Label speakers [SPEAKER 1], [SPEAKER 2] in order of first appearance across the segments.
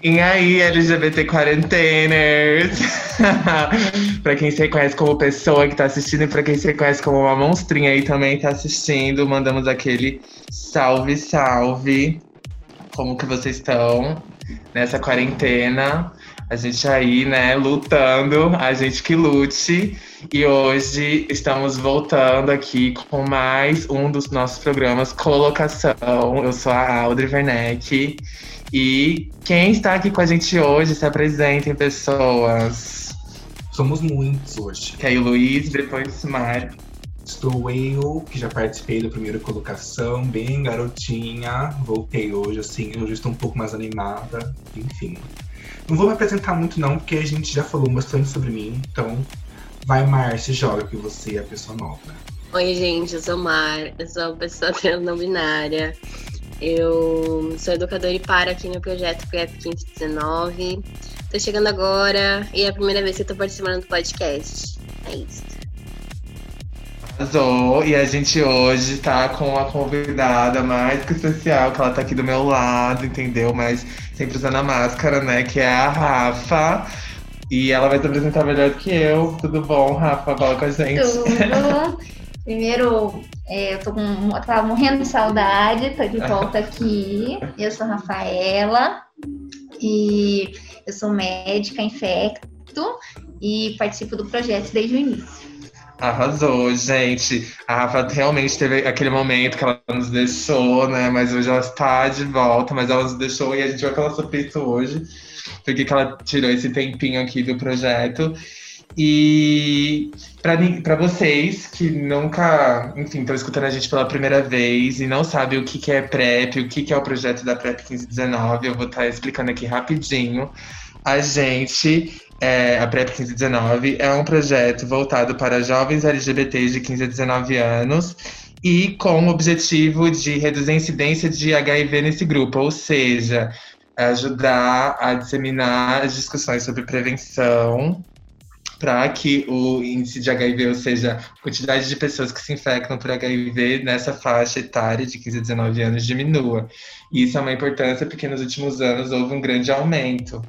[SPEAKER 1] E aí, LGBT quarenteners? pra quem se reconhece como pessoa que tá assistindo e pra quem se reconhece como uma monstrinha aí também tá assistindo, mandamos aquele salve, salve. Como que vocês estão nessa quarentena? A gente aí, né, lutando, a gente que lute. E hoje estamos voltando aqui com mais um dos nossos programas Colocação. Eu sou a Audrey Werneck. E quem está aqui com a gente hoje se apresentem, pessoas.
[SPEAKER 2] Somos muitos hoje.
[SPEAKER 1] Que aí o Luiz, depois Mário.
[SPEAKER 2] Estou eu, que já participei da primeira colocação, bem garotinha. Voltei hoje, assim, hoje estou um pouco mais animada. Enfim. Não vou me apresentar muito, não, porque a gente já falou bastante sobre mim. Então, vai, Mar, se joga que você é a pessoa nova.
[SPEAKER 3] Oi, gente, eu sou Mar, eu sou uma pessoa não binária. Eu sou educadora e para aqui no projeto PrEP 1519. Tô chegando agora e é a primeira vez que eu tô participando do podcast. É isso.
[SPEAKER 1] Arrasou. E a gente hoje tá com a convidada mais que especial, que ela tá aqui do meu lado, entendeu? Mas sempre usando a máscara, né? Que é a Rafa. E ela vai se apresentar melhor do que eu. Tudo bom, Rafa? Fala com a gente.
[SPEAKER 4] Tudo. Primeiro, é, eu tô com, eu tava morrendo de saudade, tô de volta aqui. Eu sou a Rafaela e eu sou médica infecto e participo do projeto desde o início.
[SPEAKER 1] Arrasou, gente. A Rafa realmente teve aquele momento que ela nos deixou, né? Mas hoje ela está de volta, mas ela nos deixou e a gente vai falar sobre isso hoje. Porque que ela tirou esse tempinho aqui do projeto. E para vocês que nunca, enfim, estão escutando a gente pela primeira vez e não sabem o que, que é PrEP, o que, que é o projeto da PrEP 1519, eu vou estar tá explicando aqui rapidinho. A gente, é, a PrEP 1519, é um projeto voltado para jovens LGBTs de 15 a 19 anos e com o objetivo de reduzir a incidência de HIV nesse grupo, ou seja, ajudar a disseminar as discussões sobre prevenção para que o índice de HIV, ou seja, a quantidade de pessoas que se infectam por HIV nessa faixa etária de 15 a 19 anos diminua. Isso é uma importância porque nos últimos anos houve um grande aumento.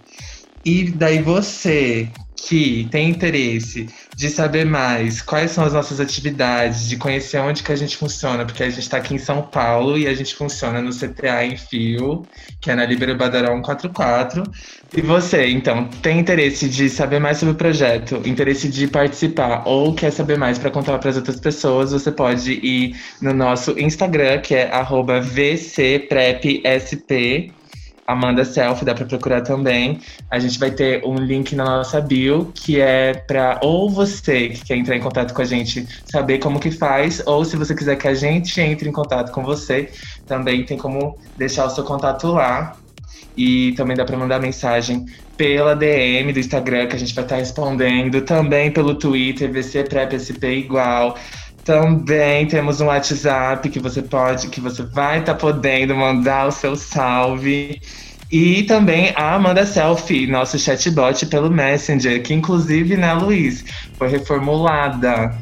[SPEAKER 1] E daí você que tem interesse de saber mais quais são as nossas atividades, de conhecer onde que a gente funciona, porque a gente está aqui em São Paulo e a gente funciona no CTA em Fio, que é na Libero Badaró 144. E você, então, tem interesse de saber mais sobre o projeto, interesse de participar ou quer saber mais para contar para as outras pessoas, você pode ir no nosso Instagram, que é VCPrepSP Amanda Self, dá para procurar também. A gente vai ter um link na nossa bio, que é para ou você que quer entrar em contato com a gente saber como que faz, ou se você quiser que a gente entre em contato com você, também tem como deixar o seu contato lá. E também dá para mandar mensagem pela DM do Instagram, que a gente vai estar tá respondendo, também pelo Twitter, VCPrepSP igual. Também temos um WhatsApp que você pode, que você vai estar tá podendo mandar o seu salve. E também a Amanda Selfie, nosso chatbot pelo Messenger, que inclusive, né, Luiz, foi reformulada.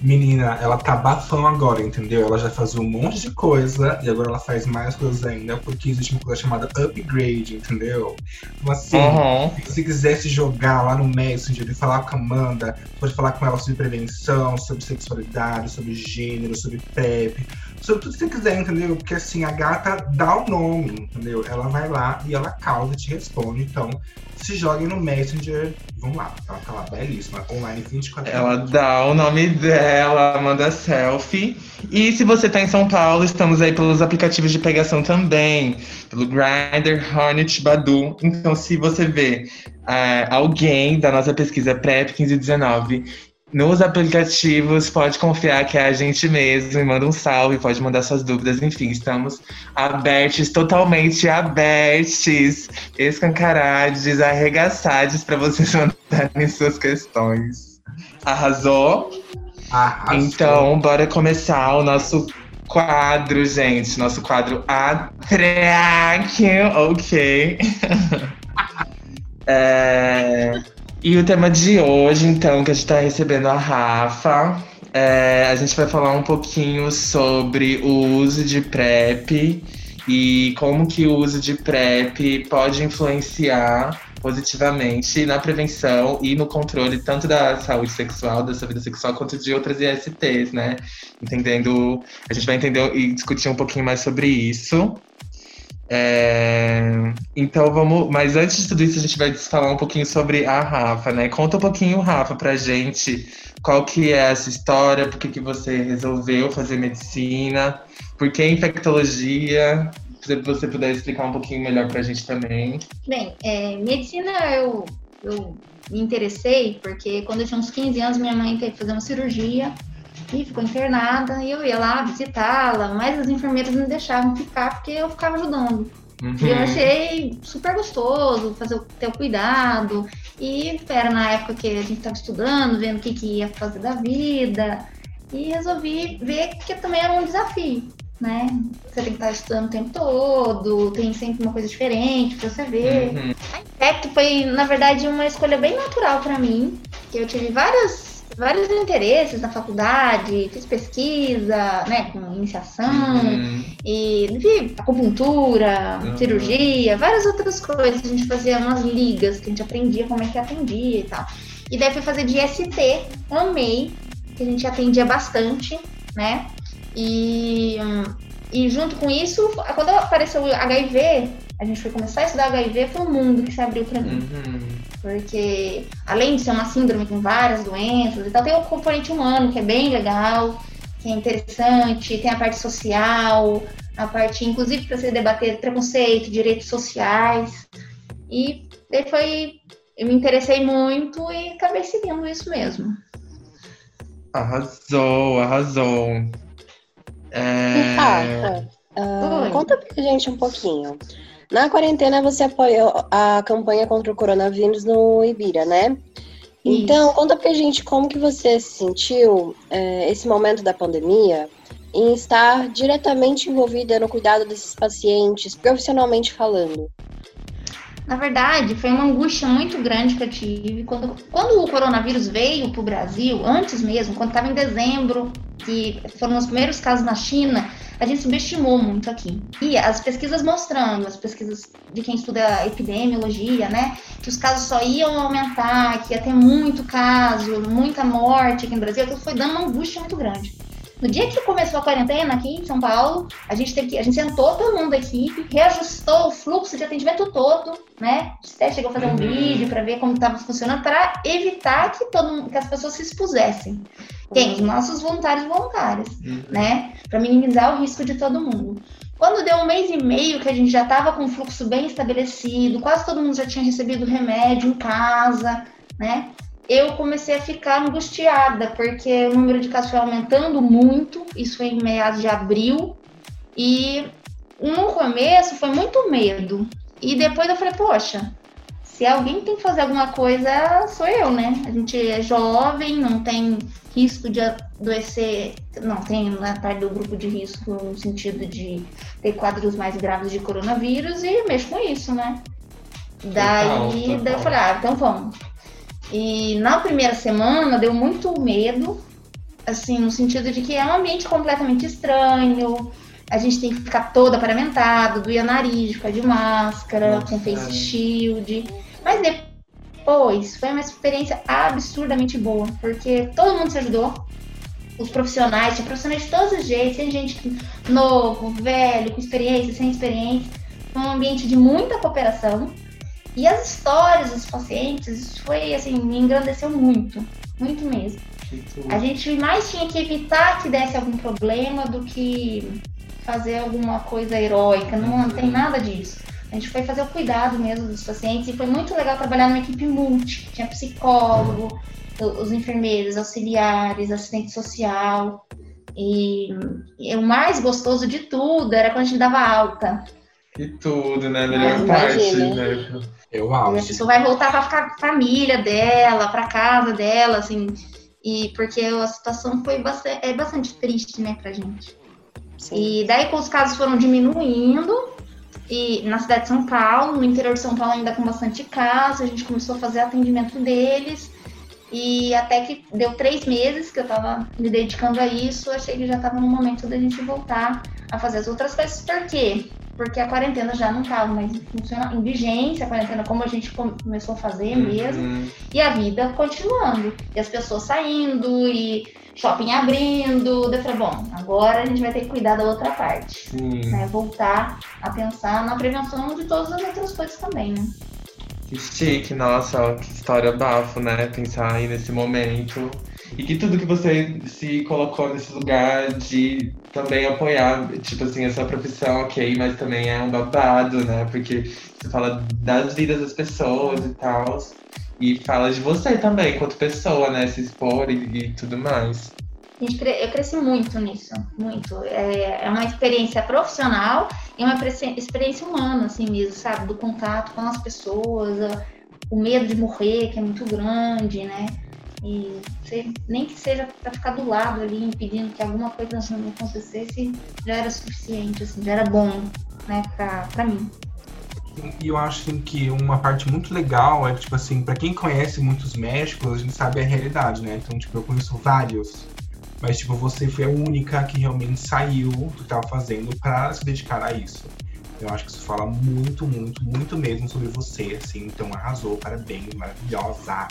[SPEAKER 2] Menina, ela tá bafão agora, entendeu? Ela já fazia um monte de coisa e agora ela faz mais coisas ainda, porque existe uma coisa chamada upgrade, entendeu? Então, assim, uhum. se você quiser se jogar lá no Messenger e falar com a Amanda, pode falar com ela sobre prevenção, sobre sexualidade, sobre gênero, sobre PrEP, sobre tudo que você quiser, entendeu? Porque assim, a gata dá o nome, entendeu? Ela vai lá e ela causa e te responde. Então, se joguem no Messenger, vamos lá. Ela tá lá, belíssima, online 24
[SPEAKER 1] horas. Ela dá o nome dela, manda selfie. E se você tá em São Paulo, estamos aí pelos aplicativos de pegação também. Pelo Grindr, Hornet, Badu. Então, se você vê uh, alguém da nossa pesquisa PrEP 1519 nos aplicativos, pode confiar que é a gente mesmo e manda um salve, pode mandar suas dúvidas, enfim, estamos abertos, totalmente abertos, escancarados, arregaçados para vocês mandarem suas questões. Arrasou?
[SPEAKER 2] Arrasou?
[SPEAKER 1] Então, bora começar o nosso quadro, gente. Nosso quadro Atraque, ok. é... E o tema de hoje, então, que a gente está recebendo a Rafa, é, a gente vai falar um pouquinho sobre o uso de PrEP e como que o uso de PrEP pode influenciar positivamente na prevenção e no controle tanto da saúde sexual, da sua vida sexual, quanto de outras ISTs, né? Entendendo, a gente vai entender e discutir um pouquinho mais sobre isso. É, então vamos. Mas antes de tudo isso, a gente vai falar um pouquinho sobre a Rafa, né? Conta um pouquinho, Rafa, pra gente qual que é essa história, por que, que você resolveu fazer medicina, por que infectologia, se você puder explicar um pouquinho melhor pra gente também.
[SPEAKER 4] Bem, é, medicina eu, eu me interessei porque quando eu tinha uns 15 anos, minha mãe teve que fazer uma cirurgia e ficou internada, e eu ia lá visitá-la, mas as enfermeiras não deixavam ficar porque eu ficava ajudando. Uhum. E eu achei super gostoso fazer ter o cuidado. E era na época que a gente estava estudando, vendo o que, que ia fazer da vida. E resolvi ver que também era um desafio, né? Você tem que estar estudando o tempo todo, tem sempre uma coisa diferente para você ver. Uhum. A Infect foi, na verdade, uma escolha bem natural para mim, que eu tive várias vários interesses na faculdade, fiz pesquisa, né, com iniciação, uhum. e vi acupuntura, uhum. cirurgia, várias outras coisas. A gente fazia umas ligas, que a gente aprendia como é que atendia e tal. E daí fui fazer de ST, amei, que a gente atendia bastante, né? E, e junto com isso, quando apareceu o HIV, a gente foi começar a estudar HIV, foi um mundo que se abriu para mim. Uhum. Porque, além de ser uma síndrome com várias doenças e tal, tem o componente humano, que é bem legal, que é interessante, tem a parte social, a parte, inclusive, para você debater preconceito, direitos sociais. E daí foi. Eu me interessei muito e acabei seguindo isso mesmo.
[SPEAKER 1] Arrasou, arrasou.
[SPEAKER 5] É... Rafa, uh, conta pra gente um pouquinho. Na quarentena você apoiou a campanha contra o coronavírus no Ibira, né? Então, conta pra gente como que você se sentiu é, esse momento da pandemia em estar diretamente envolvida no cuidado desses pacientes, profissionalmente falando.
[SPEAKER 4] Na verdade, foi uma angústia muito grande que eu tive quando, quando o coronavírus veio para o Brasil, antes mesmo, quando estava em dezembro, que foram os primeiros casos na China, a gente subestimou muito aqui. E as pesquisas mostrando, as pesquisas de quem estuda epidemiologia, né, que os casos só iam aumentar, que ia ter muito caso, muita morte aqui no Brasil, aquilo foi dando uma angústia muito grande. No dia que começou a quarentena aqui em São Paulo, a gente teve que, a gente sentou todo mundo da equipe, reajustou o fluxo de atendimento todo, né? Até chegou a fazer um uhum. vídeo para ver como estava funcionando, para evitar que todo que as pessoas se expusessem. Quem? Os nossos voluntários voluntárias, uhum. né? Para minimizar o risco de todo mundo. Quando deu um mês e meio que a gente já estava com um fluxo bem estabelecido, quase todo mundo já tinha recebido remédio em casa, né? eu comecei a ficar angustiada, porque o número de casos foi aumentando muito, isso foi em meados de abril, e no começo foi muito medo. E depois eu falei, poxa, se alguém tem que fazer alguma coisa, sou eu, né? A gente é jovem, não tem risco de adoecer, não tem na parte do grupo de risco no sentido de ter quadros mais graves de coronavírus e mexo com isso, né? Daí, total, daí eu falei, ah, então vamos. E na primeira semana deu muito medo, assim, no sentido de que é um ambiente completamente estranho, a gente tem que ficar toda paramentado, doía nariz, ficar de máscara, Nossa, com face shield. Mas depois foi uma experiência absurdamente boa, porque todo mundo se ajudou. Os profissionais, tinha profissionais de todos os jeitos, tem gente novo, velho, com experiência, sem experiência. Foi um ambiente de muita cooperação. E as histórias dos pacientes, isso foi assim, me engrandeceu muito, muito mesmo. A gente mais tinha que evitar que desse algum problema do que fazer alguma coisa heróica, não tem nada disso. A gente foi fazer o cuidado mesmo dos pacientes e foi muito legal trabalhar numa equipe multi, tinha psicólogo, os enfermeiros, auxiliares, assistente social. E, e, o mais gostoso de tudo era quando a gente dava alta.
[SPEAKER 1] E tudo, né? Melhor é, parte, né?
[SPEAKER 2] Eu acho.
[SPEAKER 4] a pessoa vai voltar para ficar família dela, para casa dela, assim. E porque a situação foi bastante, é bastante triste, né, pra gente. Sim. E daí, com os casos foram diminuindo, e na cidade de São Paulo, no interior de São Paulo, ainda com bastante casos, a gente começou a fazer atendimento deles. E até que deu três meses que eu estava me dedicando a isso, achei que já estava no momento da gente voltar a fazer as outras coisas. Por quê? porque a quarentena já não estava mais em, funciona, em vigência, a quarentena como a gente começou a fazer uhum. mesmo, e a vida continuando, e as pessoas saindo, e shopping abrindo, eu falei, bom, agora a gente vai ter que cuidar da outra parte, né? voltar a pensar na prevenção de todas as outras coisas também, né?
[SPEAKER 1] Que chique, nossa, que história bafo, né? Pensar aí nesse momento. E que tudo que você se colocou nesse lugar de também apoiar, tipo assim, a sua profissão, ok, mas também é um babado, né? Porque você fala das vidas das pessoas e tal. E fala de você também, quanto pessoa, né? Se expor e, e tudo mais.
[SPEAKER 4] Eu cresci muito nisso, muito. É, é uma experiência profissional e uma experiência humana, assim mesmo, sabe? Do contato com as pessoas, o medo de morrer, que é muito grande, né? E você, nem que seja para ficar do lado ali, impedindo que alguma coisa não acontecesse, já era suficiente, assim, já era bom, né, para mim.
[SPEAKER 2] E eu acho assim, que uma parte muito legal é que, tipo assim, para quem conhece muitos médicos, a gente sabe a realidade, né? Então, tipo, eu conheço vários mas, tipo, você foi a única que realmente saiu do que estava fazendo para se dedicar a isso. Eu acho que isso fala muito, muito, muito mesmo sobre você, assim. Então, arrasou, parabéns, maravilhosa.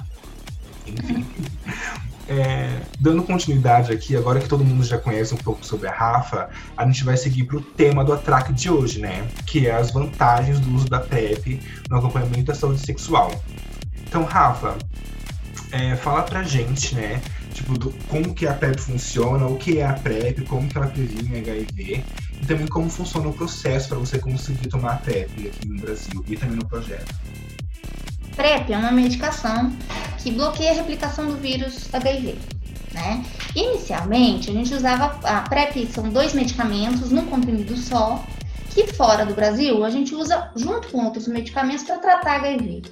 [SPEAKER 2] Enfim. É, dando continuidade aqui, agora que todo mundo já conhece um pouco sobre a Rafa, a gente vai seguir para o tema do atraque de hoje, né? Que é as vantagens do uso da PrEP no acompanhamento da saúde sexual. Então, Rafa, é, fala pra gente, né? Tipo, do, como que a PrEP funciona, o que é a PrEP, como que ela previne HIV e também como funciona o processo para você conseguir tomar a PrEP aqui no Brasil e também no projeto.
[SPEAKER 4] PrEP é uma medicação que bloqueia a replicação do vírus HIV. Né? Inicialmente, a gente usava a PrEP, são dois medicamentos num comprimido só, que fora do Brasil a gente usa junto com outros medicamentos para tratar HIV.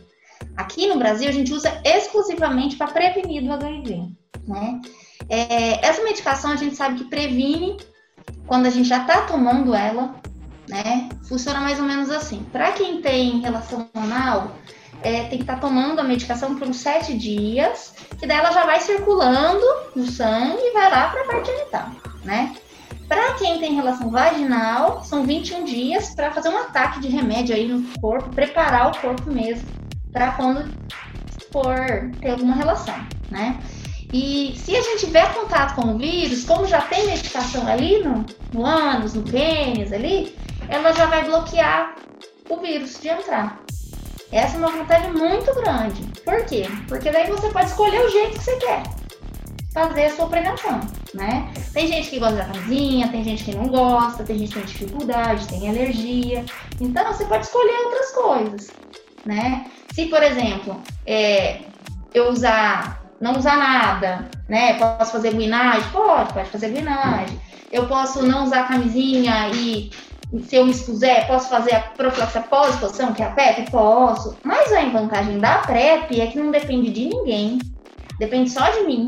[SPEAKER 4] Aqui no Brasil, a gente usa exclusivamente para prevenir do HIV. Né? É, essa medicação a gente sabe que previne quando a gente já está tomando ela, né? Funciona mais ou menos assim. Para quem tem relação anal, é, tem que estar tá tomando a medicação por uns sete dias, que daí ela já vai circulando no sangue e vai lá para a parte genital, né? Para quem tem relação vaginal, são 21 dias para fazer um ataque de remédio aí no corpo, preparar o corpo mesmo para quando for ter alguma relação, né? E se a gente tiver contato com o vírus, como já tem medicação ali no, no ânus, no pênis ali, ela já vai bloquear o vírus de entrar. Essa é uma vantagem muito grande. Por quê? Porque daí você pode escolher o jeito que você quer fazer a sua prevenção, né? Tem gente que gosta da camisinha, tem gente que não gosta, tem gente que tem dificuldade, tem alergia. Então você pode escolher outras coisas, né? Se, por exemplo, é, eu usar não usar nada, né? Posso fazer guinagem? Pode, pode fazer guinagem. Eu posso não usar camisinha e se eu me expuser, posso fazer a profilaxia pós-exposição, que é a PrEP? Posso. Mas a vantagem da PrEP é que não depende de ninguém, depende só de mim,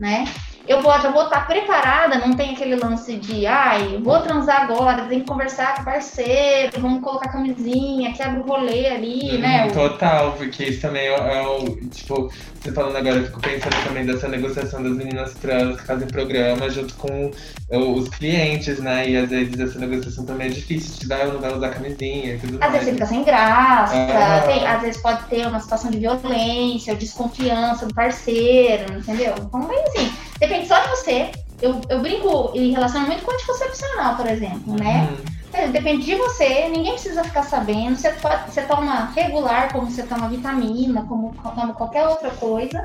[SPEAKER 4] né? Eu vou, já vou estar preparada, não tem aquele lance de, ai, vou transar agora, tem que conversar com o parceiro, vamos colocar camisinha, quebra o rolê ali, né?
[SPEAKER 1] Total, porque isso também é, é o, tipo, você falando agora, eu fico pensando também dessa negociação das meninas trans que fazem programa junto com os clientes, né? E às vezes essa negociação também é difícil, de dar ou não vai usar camisinha e tudo
[SPEAKER 4] às
[SPEAKER 1] mais.
[SPEAKER 4] Às vezes você fica sem graça, ah. tem, às vezes pode ter uma situação de violência, desconfiança do parceiro, entendeu? Então, bem assim, depende só de você. Eu, eu brinco em relacionamento com anticoncepcional, por exemplo, né? Uhum. É, depende de você, ninguém precisa ficar sabendo. Você, pode, você toma regular, como você toma vitamina, como toma qualquer outra coisa,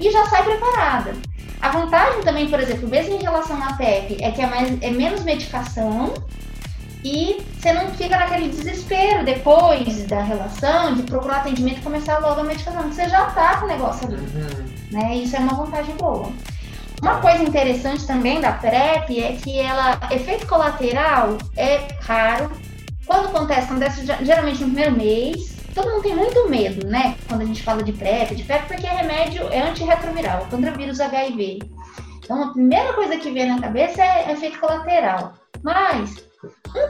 [SPEAKER 4] e já sai preparada. A vantagem também, por exemplo, mesmo em relação à PEP, é que é, mais, é menos medicação e você não fica naquele desespero depois da relação de procurar atendimento e começar logo a medicação. Você já tá com o negócio ali. Uhum. Né? Isso é uma vantagem boa. Uma coisa interessante também da PrEP é que ela, efeito colateral é raro. Quando acontece, acontece geralmente no primeiro mês. Todo mundo tem muito medo, né? Quando a gente fala de PrEP, de PrEP porque é remédio, é antirretroviral, contra vírus HIV. Então a primeira coisa que vem na cabeça é efeito colateral. Mas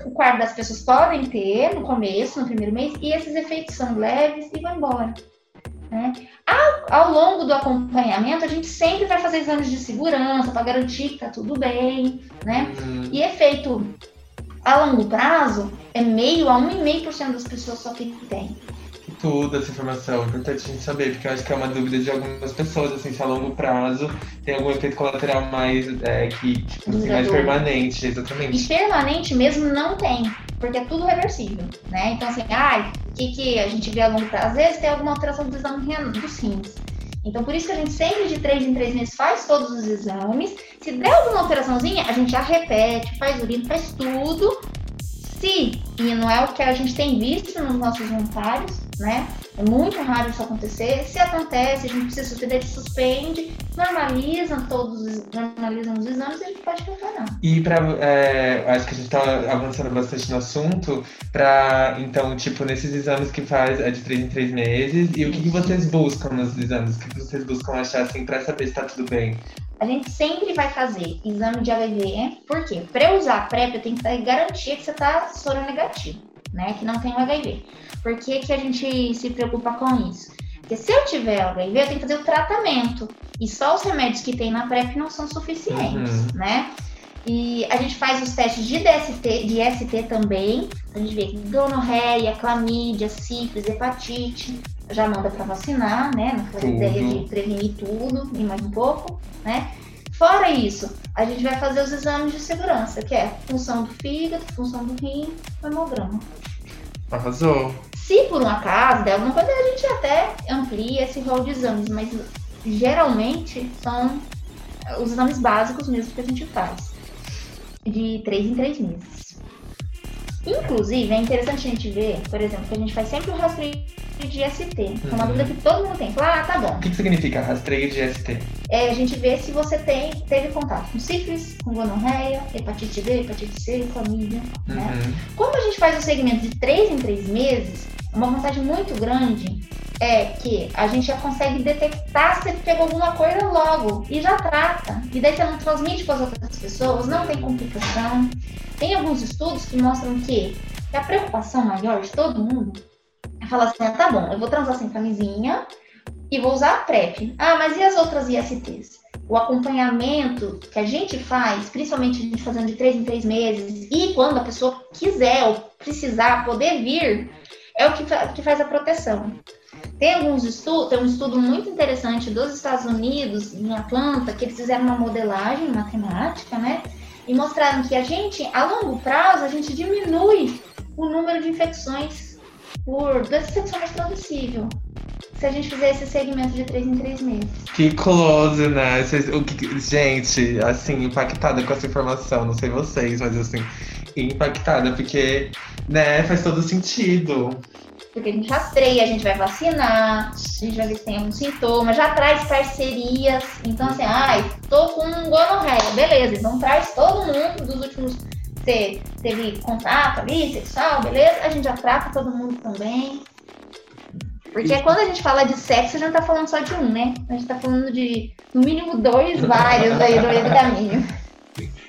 [SPEAKER 4] um quarto das pessoas podem ter no começo, no primeiro mês, e esses efeitos são leves e vão embora. Né? Ao, ao, longo do acompanhamento, a gente sempre vai fazer exames de segurança para garantir que está tudo bem, né? Uhum. E efeito a longo prazo, é meio a 1,5% das pessoas só que tem
[SPEAKER 1] tudo essa informação. É importante a gente saber, porque eu acho que é uma dúvida de algumas pessoas, assim, se a longo prazo tem algum efeito colateral mais, é, que, tipo, assim, mais permanente, exatamente.
[SPEAKER 4] E permanente mesmo não tem, porque é tudo reversível, né? Então, assim, ai, o que, que a gente vê a longo prazo? Às vezes tem alguma alteração do exame dos rins. Então, por isso que a gente sempre de três em três meses faz todos os exames. Se der alguma alteraçãozinha, a gente já repete, faz urina, faz tudo. Se, e não é o que a gente tem visto nos nossos voluntários, né? É muito raro isso acontecer. Se acontece, a gente precisa suspender, a gente suspende, normaliza todos, normalizam os exames e a gente pode retornar.
[SPEAKER 1] E para, é, acho que a gente está avançando bastante no assunto, para então, tipo, nesses exames que faz é de três em três meses, e o que, que vocês buscam nos exames? O que, que vocês buscam achar assim para saber se está tudo bem?
[SPEAKER 4] A gente sempre vai fazer exame de HIV, por quê? Para usar a PrEP, eu tenho que garantir que você está soro negativo, né? Que não tem o HIV. Por que, que a gente se preocupa com isso? Porque se eu tiver HIV, eu tenho que fazer o tratamento. E só os remédios que tem na PrEP não são suficientes, uhum. né? E a gente faz os testes de DST, de ST também. A gente vê gonorreia, clamídia, sífilis, hepatite. Já manda para vacinar, né? Na ideia de prevenir tudo e mais um pouco, né? Fora isso, a gente vai fazer os exames de segurança, que é função do fígado, função do rim, hemograma.
[SPEAKER 1] Arrasou.
[SPEAKER 4] Se por um acaso der alguma coisa, a gente até amplia esse rol de exames, mas geralmente são os exames básicos mesmo que a gente faz, de três em três meses. Inclusive, é interessante a gente ver, por exemplo, que a gente faz sempre o rastreio de ST. É uma uhum. dúvida que todo mundo tem. ah, tá bom.
[SPEAKER 1] O que, que significa rastreio de ST?
[SPEAKER 4] É a gente vê se você tem, teve contato com sífilis, com gonorreia, hepatite B, hepatite C, clamídia, né? uhum. né? Como a gente faz o segmento de 3 em 3 meses, uma vantagem muito grande é que a gente já consegue detectar se ele pegou alguma coisa logo e já trata. E daí você não transmite para as outras pessoas, não tem complicação. Tem alguns estudos que mostram que a preocupação maior de todo mundo é falar assim: ah, tá bom, eu vou transar sem camisinha e vou usar a PrEP. Ah, mas e as outras ISTs? O acompanhamento que a gente faz, principalmente a gente fazendo de três em três meses, e quando a pessoa quiser ou precisar poder vir, é o que, que faz a proteção. Tem alguns estudos, tem um estudo muito interessante dos Estados Unidos, em Atlanta, que eles fizeram uma modelagem matemática, né? E mostraram que a gente, a longo prazo, a gente diminui o número de infecções por doença sexualmente transmissível. Se a gente fizer esse segmento de 3 em 3 meses.
[SPEAKER 1] Que close, né? Gente, assim, impactada com essa informação. Não sei vocês, mas assim, impactada, porque, né, faz todo sentido.
[SPEAKER 4] Porque a gente rastreia, a gente vai vacinar, a gente vai ver se tem algum sintoma, já traz parcerias. Então, assim, ai, ah, tô com um gonorreia, beleza. Então traz todo mundo dos últimos. Você teve contato ali, sexual, beleza? A gente já trata todo mundo também. Porque quando a gente fala de sexo, a gente não tá falando só de um, né? A gente tá falando de, no mínimo, dois, vários aí no meio do caminho.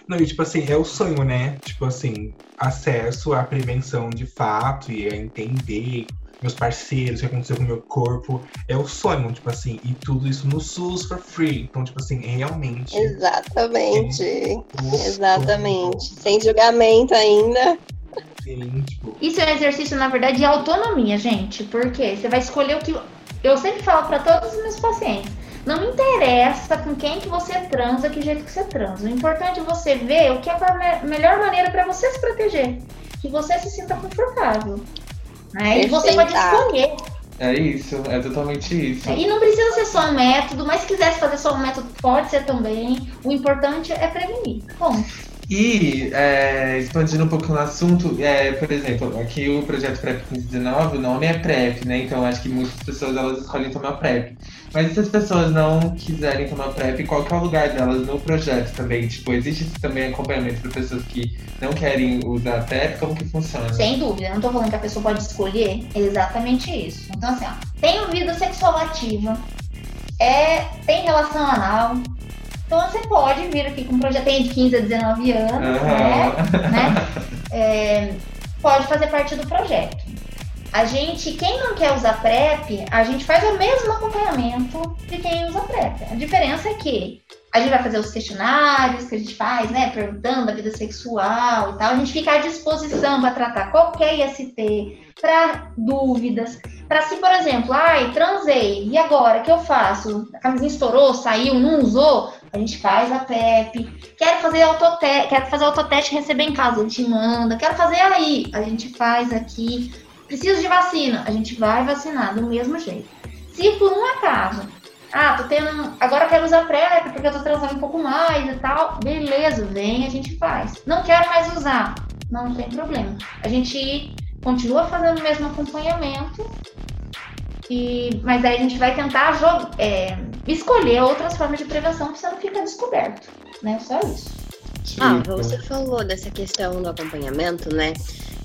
[SPEAKER 2] Não, e tipo assim, é o sonho, né? Tipo assim, acesso à prevenção de fato e a entender meus parceiros, o que aconteceu com o meu corpo. É o sonho, tipo assim, e tudo isso no SUS for free. Então, tipo assim, realmente.
[SPEAKER 5] Exatamente. É Exatamente. Sem julgamento ainda.
[SPEAKER 4] Sim, tipo... Isso é um exercício, na verdade, de autonomia, gente. Porque você vai escolher o que. Eu sempre falo para todos os meus pacientes não me interessa com quem que você transa, que jeito que você transa. O importante é você ver o que é a melhor maneira para você se proteger. Que você se sinta confortável. Né? E você pode escolher.
[SPEAKER 1] É isso, é totalmente isso.
[SPEAKER 4] E não precisa ser só um método, mas se quisesse fazer só um método, pode ser também. O importante é prevenir. Ponto.
[SPEAKER 1] E, é, expandindo um pouco no assunto, é, por exemplo, aqui o projeto PrEP 1519, o nome é PrEP, né? Então acho que muitas pessoas elas escolhem tomar PrEP. Mas se as pessoas não quiserem tomar PrEP, qual é o lugar delas no projeto também? Tipo, existe também acompanhamento para pessoas que não querem usar PrEP? Como que funciona?
[SPEAKER 4] Sem dúvida, não tô falando que a pessoa pode escolher, é exatamente isso. Então assim, ó, tem vida sexual ativa, é, tem relação anal, então você pode vir aqui com um projeto tem de 15 a 19 anos, uhum. né? né? É, pode fazer parte do projeto. A gente, quem não quer usar PrEP, a gente faz o mesmo acompanhamento de quem usa PrEP. A diferença é que a gente vai fazer os questionários que a gente faz, né? Perguntando da vida sexual e tal. A gente fica à disposição para tratar qualquer IST, para dúvidas. Para se, por exemplo, ai, transei, e agora? O que eu faço? A camisinha estourou, saiu, não usou? A gente faz a PEP. Quero fazer autoteste, quero fazer autoteste receber em casa, a gente manda. Quero fazer aí, a gente faz aqui. Preciso de vacina, a gente vai vacinar do mesmo jeito. Se por um acaso ah, tô tendo. Agora quero usar PrEP porque eu tô transando um pouco mais e tal. Beleza, vem, a gente faz. Não quero mais usar. Não tem problema. A gente continua fazendo o mesmo acompanhamento. E, mas aí a gente vai tentar é, escolher outras formas de prevenção para você não ficar descoberto. Né? Só isso.
[SPEAKER 3] Ah, você falou dessa questão do acompanhamento, né?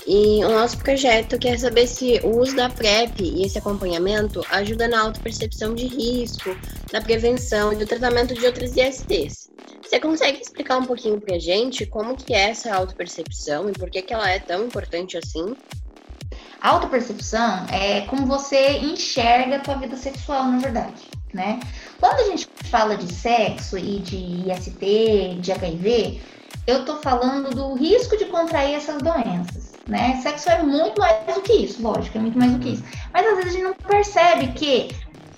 [SPEAKER 3] E o nosso projeto quer saber se o uso da PrEP e esse acompanhamento ajuda na autopercepção de risco, na prevenção e do tratamento de outras ISTs. Você consegue explicar um pouquinho pra gente como que é essa autopercepção e por que, que ela é tão importante assim?
[SPEAKER 4] A autopercepção é como você enxerga a tua vida sexual, na verdade, né? Quando a gente fala de sexo e de IST, de HIV, eu tô falando do risco de contrair essas doenças né? Sexo é muito mais do que isso, lógico, é muito mais do que isso. Mas às vezes a gente não percebe que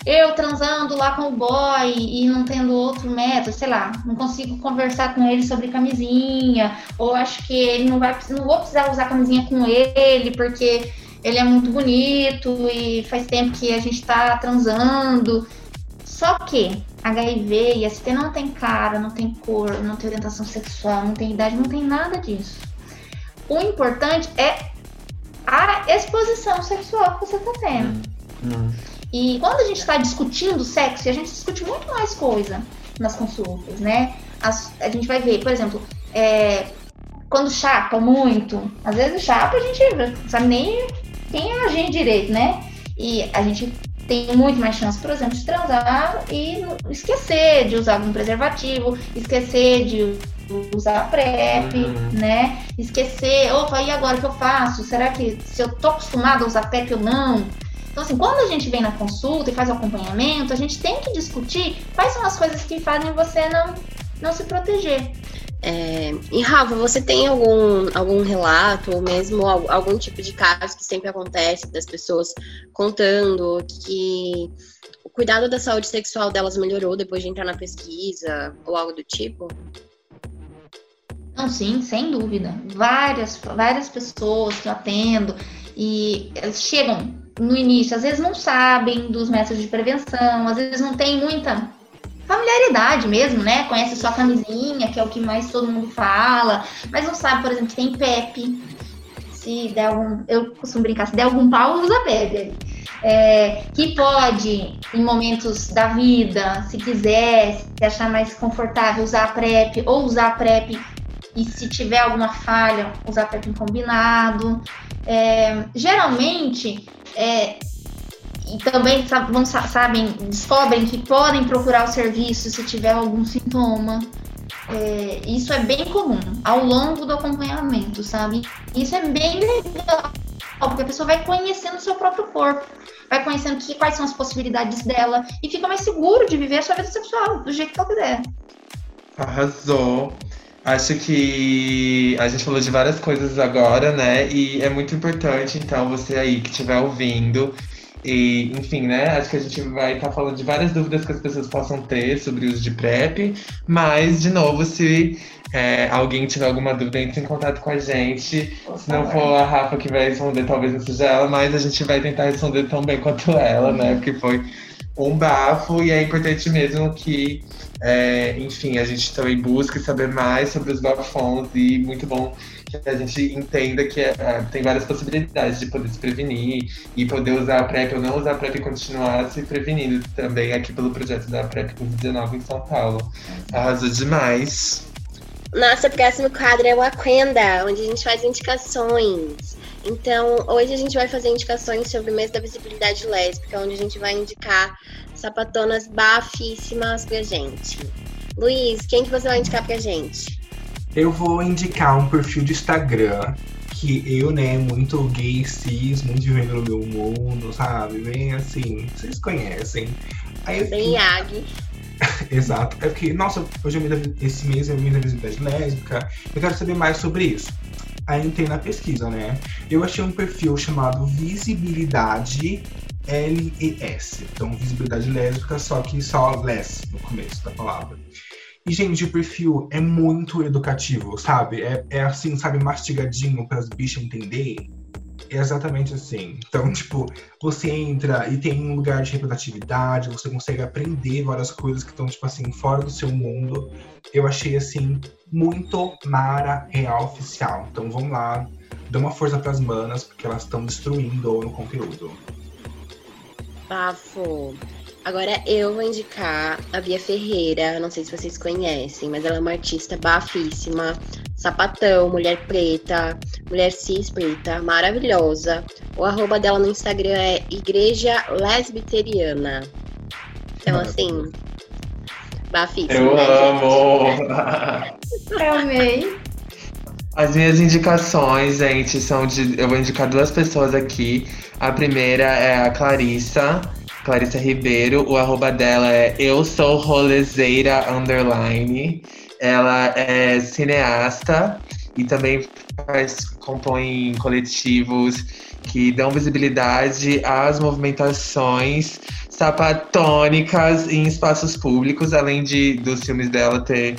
[SPEAKER 4] eu transando lá com o boy e não tendo outro método, sei lá, não consigo conversar com ele sobre camisinha, ou acho que ele não vai, não vou precisar usar camisinha com ele porque ele é muito bonito e faz tempo que a gente tá transando. Só que HIV e ST não tem cara, não tem cor, não tem orientação sexual, não tem idade, não tem nada disso. O importante é a exposição sexual que você está tendo. Hum. E quando a gente está discutindo sexo, a gente discute muito mais coisa nas consultas, né? As, a gente vai ver, por exemplo, é, quando chapa muito, às vezes chapa a gente não sabe nem quem é a gente direito, né? E a gente tem muito mais chance, por exemplo, de transar e esquecer de usar algum preservativo, esquecer de usar PrEP, uhum. né? Esquecer, opa, e agora o que eu faço? Será que se eu tô acostumada a usar PrEP ou não? Então, assim, quando a gente vem na consulta e faz o acompanhamento, a gente tem que discutir quais são as coisas que fazem você não, não se proteger.
[SPEAKER 3] É, e Rafa, você tem algum, algum relato ou mesmo algum tipo de caso que sempre acontece das pessoas contando que o cuidado da saúde sexual delas melhorou depois de entrar na pesquisa ou algo do tipo?
[SPEAKER 4] Não, sim, sem dúvida. Várias, várias pessoas que eu atendo e elas chegam no início, às vezes não sabem dos métodos de prevenção, às vezes não tem muita familiaridade mesmo, né? Conhece só a camisinha, que é o que mais todo mundo fala, mas não sabe, por exemplo, que tem PEP. Se der algum, eu costumo brincar, se der algum pau, usa PEP. É, que pode, em momentos da vida, se quiser, se achar mais confortável, usar a PrEP ou usar a PrEP e se tiver alguma falha, usar PEP combinado. É, geralmente, é, e também vão, sabem, descobrem que podem procurar o serviço se tiver algum sintoma. É, isso é bem comum ao longo do acompanhamento, sabe? Isso é bem legal, porque a pessoa vai conhecendo o seu próprio corpo, vai conhecendo que, quais são as possibilidades dela e fica mais seguro de viver a sua vida sexual do jeito que ela quiser.
[SPEAKER 1] Arrasou. Acho que a gente falou de várias coisas agora, né? E é muito importante, então, você aí que estiver ouvindo. E, enfim, né? Acho que a gente vai estar tá falando de várias dúvidas que as pessoas possam ter sobre o uso de PrEP. Mas, de novo, se é, alguém tiver alguma dúvida, entre em contato com a gente. Se não for a Rafa que vai responder, talvez não seja ela, mas a gente vai tentar responder tão bem quanto ela, né? Porque foi um bafo e é importante mesmo que é, enfim, a gente também busca saber mais sobre os bafões e muito bom a gente entenda que é, tem várias possibilidades de poder se prevenir e poder usar a PrEP ou não usar a PrEP e continuar se prevenindo também aqui pelo projeto da PrEP 19 em São Paulo. Arrasou demais.
[SPEAKER 3] Nosso próximo quadro é o Aquenda, onde a gente faz indicações. Então, hoje a gente vai fazer indicações sobre o mês da visibilidade lésbica, onde a gente vai indicar sapatonas bafíssimas pra gente. Luiz, quem que você vai indicar pra gente?
[SPEAKER 2] Eu vou indicar um perfil de Instagram que eu, né, muito gay, cis, muito vivendo no meu mundo, sabe? Bem assim, vocês conhecem.
[SPEAKER 3] Aí Bem Yag.
[SPEAKER 2] exato. É porque, nossa, hoje é esse mês é o mês da visibilidade lésbica. Eu quero saber mais sobre isso. Aí entrei na pesquisa, né? Eu achei um perfil chamado Visibilidade LES. Então, visibilidade lésbica, só que só less no começo da palavra. E, gente, o perfil é muito educativo, sabe? É, é assim, sabe, mastigadinho para as bichas entenderem. É exatamente assim. Então, tipo, você entra e tem um lugar de representatividade, você consegue aprender várias coisas que estão, tipo assim, fora do seu mundo. Eu achei, assim, muito Mara Real Oficial. Então, vamos lá, dê uma força para as manas, porque elas estão destruindo no conteúdo.
[SPEAKER 5] Bafo. Agora eu vou indicar a Bia Ferreira, não sei se vocês conhecem, mas ela é uma artista bafíssima, sapatão, mulher preta, mulher cis preta, maravilhosa. O arroba dela no Instagram é Igreja Lesbiteriana. Então, assim, bafíssima.
[SPEAKER 1] Eu né, amo!
[SPEAKER 4] eu amei.
[SPEAKER 1] As minhas indicações, gente, são de. Eu vou indicar duas pessoas aqui. A primeira é a Clarissa Clarissa Ribeiro. O arroba dela é Eu Sou Rolezeira Underline. Ela é cineasta e também faz, compõe coletivos que dão visibilidade às movimentações sapatônicas em espaços públicos, além de dos filmes dela ter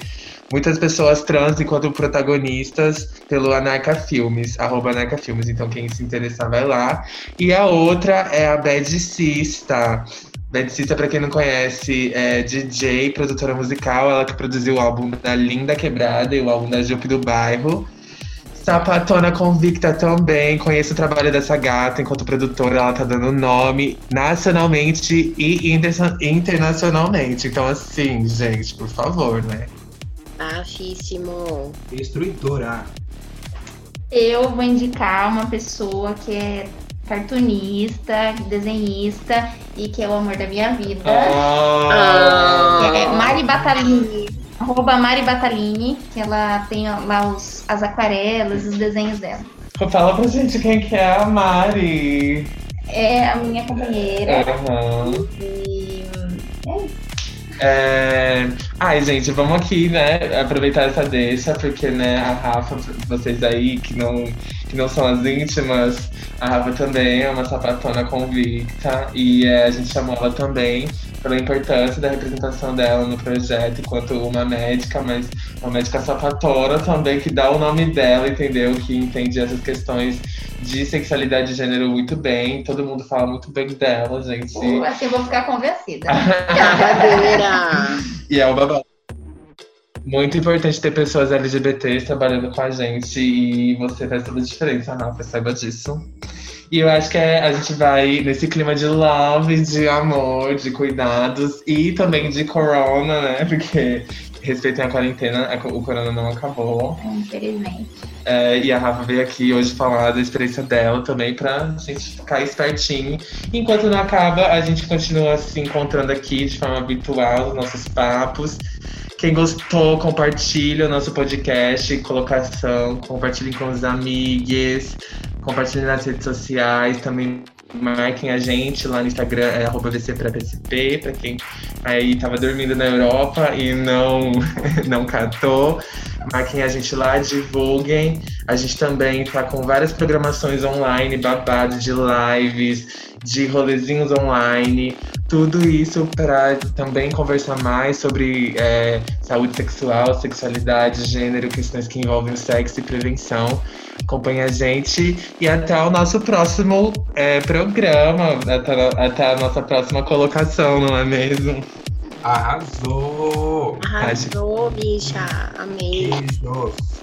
[SPEAKER 1] muitas pessoas trans enquanto protagonistas pelo Anarca Filmes, arroba Anarca Filmes. Então quem se interessar vai lá. E a outra é a Bad Sista. Bad Sista, pra quem não conhece, é DJ, produtora musical. Ela que produziu o álbum da Linda Quebrada e o álbum da Jupe do Bairro. Sapatona convicta também. Conheço o trabalho dessa gata enquanto produtora. Ela tá dando nome nacionalmente e internacionalmente. Então, assim, gente, por favor, né?
[SPEAKER 5] Bafíssimo.
[SPEAKER 2] Destruidora.
[SPEAKER 4] Eu vou indicar uma pessoa que é cartunista, desenhista e que é o amor da minha vida.
[SPEAKER 1] Ah.
[SPEAKER 4] É Mari Batalini. Arroba Mari Batalini, que ela tem lá os, as aquarelas, os desenhos dela.
[SPEAKER 1] Fala pra gente quem que é a Mari.
[SPEAKER 4] É a minha companheira.
[SPEAKER 1] Uhum.
[SPEAKER 4] E é isso.
[SPEAKER 1] É... Ai, gente, vamos aqui, né, aproveitar essa deixa, porque, né, a Rafa, vocês aí que não, que não são as íntimas, a Rafa também é uma sapatona convicta e é, a gente chamou ela também pela importância da representação dela no projeto enquanto uma médica, mas uma médica sapatona também que dá o nome dela, entendeu? Que entende essas questões de sexualidade e gênero muito bem. Todo mundo fala muito bem dela, gente.
[SPEAKER 4] Uh, assim eu vou ficar convencida.
[SPEAKER 1] e é o babado. Muito importante ter pessoas LGBTs trabalhando com a gente e você faz toda a diferença, Rafa, saiba disso. E eu acho que é, a gente vai nesse clima de love, de amor, de cuidados e também de corona, né? Porque respeitem a quarentena, o corona não acabou.
[SPEAKER 4] Infelizmente.
[SPEAKER 1] É, e a Rafa veio aqui hoje falar da experiência dela também pra gente ficar espertinho. Enquanto não acaba, a gente continua se encontrando aqui de forma habitual, os nossos papos. Quem gostou, compartilha o nosso podcast, colocação, compartilhem com os amigos, compartilhem nas redes sociais, também marquem a gente lá no Instagram, é arroba VCPraPCP, pra quem aí tava dormindo na Europa e não, não catou. Marquem a gente lá, divulguem. A gente também tá com várias programações online, babado de lives, de rolezinhos online. Tudo isso para também conversar mais sobre é, saúde sexual, sexualidade, gênero, questões que envolvem o sexo e prevenção acompanha a gente e até o nosso próximo é, programa, até, até a nossa próxima colocação, não é mesmo?
[SPEAKER 2] Arrasou!
[SPEAKER 5] Arrasou, bicha! Amei!
[SPEAKER 2] Beijos.